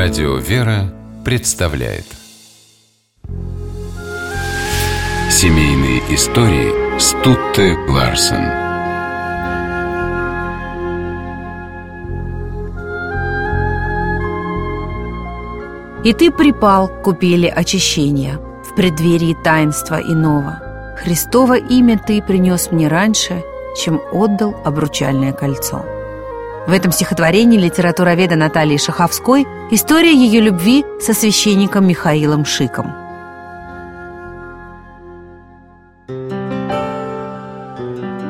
Радио «Вера» представляет. Семейные истории Стутте Ларсен. И ты припал к купели очищения В преддверии таинства иного. Христово имя ты принес мне раньше Чем отдал обручальное кольцо в этом стихотворении литературоведа Натальи Шаховской история ее любви со священником Михаилом Шиком.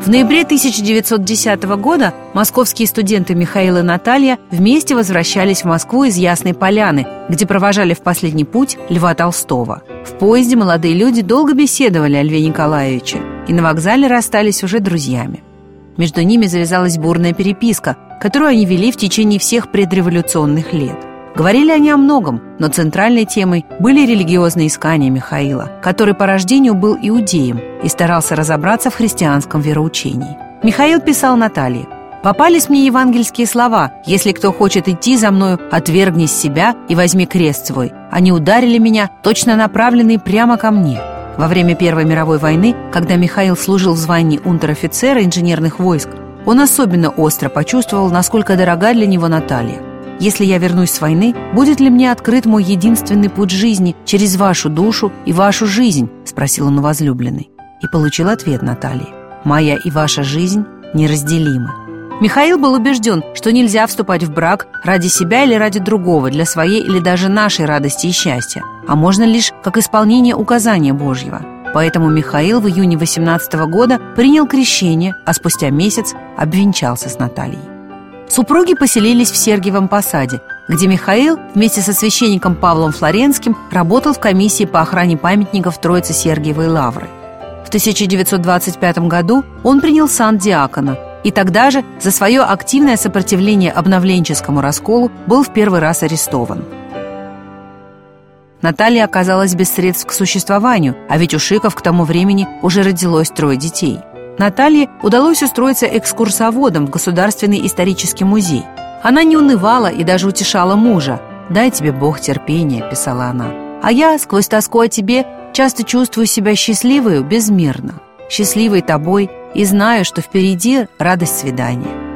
В ноябре 1910 года московские студенты Михаил и Наталья вместе возвращались в Москву из Ясной Поляны, где провожали в последний путь Льва Толстого. В поезде молодые люди долго беседовали о Льве Николаевиче и на вокзале расстались уже друзьями. Между ними завязалась бурная переписка, которую они вели в течение всех предреволюционных лет. Говорили они о многом, но центральной темой были религиозные искания Михаила, который по рождению был иудеем и старался разобраться в христианском вероучении. Михаил писал Наталье «Попались мне евангельские слова «Если кто хочет идти за мною, отвергнись себя и возьми крест свой». Они ударили меня, точно направленные прямо ко мне. Во время Первой мировой войны, когда Михаил служил в звании унтер-офицера инженерных войск, он особенно остро почувствовал, насколько дорога для него Наталья. «Если я вернусь с войны, будет ли мне открыт мой единственный путь жизни через вашу душу и вашу жизнь?» – спросил он у возлюбленной. И получил ответ Натальи. «Моя и ваша жизнь неразделимы». Михаил был убежден, что нельзя вступать в брак ради себя или ради другого, для своей или даже нашей радости и счастья, а можно лишь как исполнение указания Божьего. Поэтому Михаил в июне 18 года принял крещение, а спустя месяц обвенчался с Натальей. Супруги поселились в Сергиевом посаде, где Михаил вместе со священником Павлом Флоренским работал в комиссии по охране памятников Троицы Сергиевой Лавры. В 1925 году он принял сан диакона – и тогда же за свое активное сопротивление обновленческому расколу был в первый раз арестован. Наталья оказалась без средств к существованию, а ведь у Шиков к тому времени уже родилось трое детей. Наталье удалось устроиться экскурсоводом в Государственный исторический музей. Она не унывала и даже утешала мужа. «Дай тебе Бог терпения», – писала она. «А я, сквозь тоску о тебе, часто чувствую себя счастливой безмерно. Счастливой тобой и знаю, что впереди радость свидания.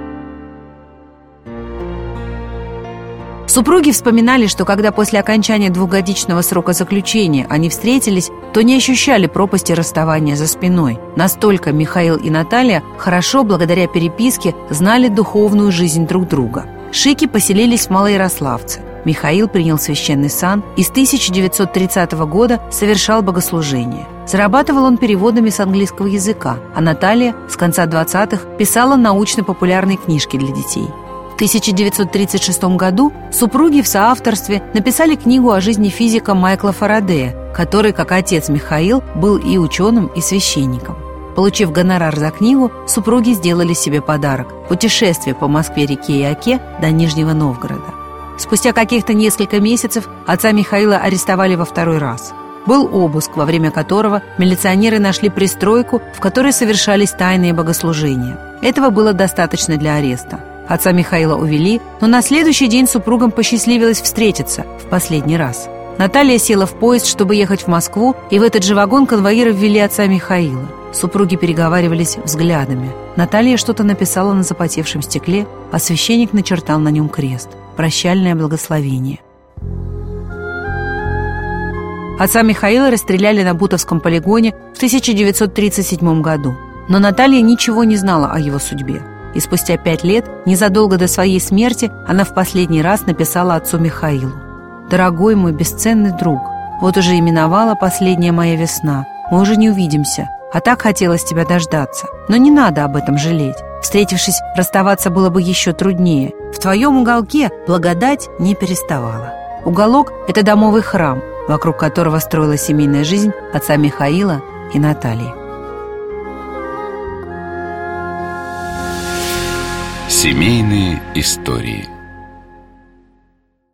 Супруги вспоминали, что когда после окончания двухгодичного срока заключения они встретились, то не ощущали пропасти расставания за спиной. Настолько Михаил и Наталья хорошо, благодаря переписке, знали духовную жизнь друг друга. Шики поселились в Малоярославце. Михаил принял священный сан и с 1930 года совершал богослужение. Зарабатывал он переводами с английского языка, а Наталья с конца 20-х писала научно-популярные книжки для детей. В 1936 году супруги в соавторстве написали книгу о жизни физика Майкла Фарадея, который, как отец Михаил, был и ученым, и священником. Получив гонорар за книгу, супруги сделали себе подарок – путешествие по Москве-реке и Оке до Нижнего Новгорода. Спустя каких-то несколько месяцев отца Михаила арестовали во второй раз. Был обыск, во время которого милиционеры нашли пристройку, в которой совершались тайные богослужения. Этого было достаточно для ареста. Отца Михаила увели, но на следующий день супругам посчастливилось встретиться в последний раз. Наталья села в поезд, чтобы ехать в Москву, и в этот же вагон конвоиры ввели отца Михаила. Супруги переговаривались взглядами. Наталья что-то написала на запотевшем стекле, а священник начертал на нем крест – прощальное благословение. Отца Михаила расстреляли на Бутовском полигоне в 1937 году. Но Наталья ничего не знала о его судьбе. И спустя пять лет, незадолго до своей смерти, она в последний раз написала отцу Михаилу. «Дорогой мой бесценный друг, вот уже именовала последняя моя весна. Мы уже не увидимся, а так хотелось тебя дождаться. Но не надо об этом жалеть. Встретившись, расставаться было бы еще труднее. В твоем уголке благодать не переставала. Уголок – это домовый храм, вокруг которого строилась семейная жизнь отца Михаила и Натальи. Семейные истории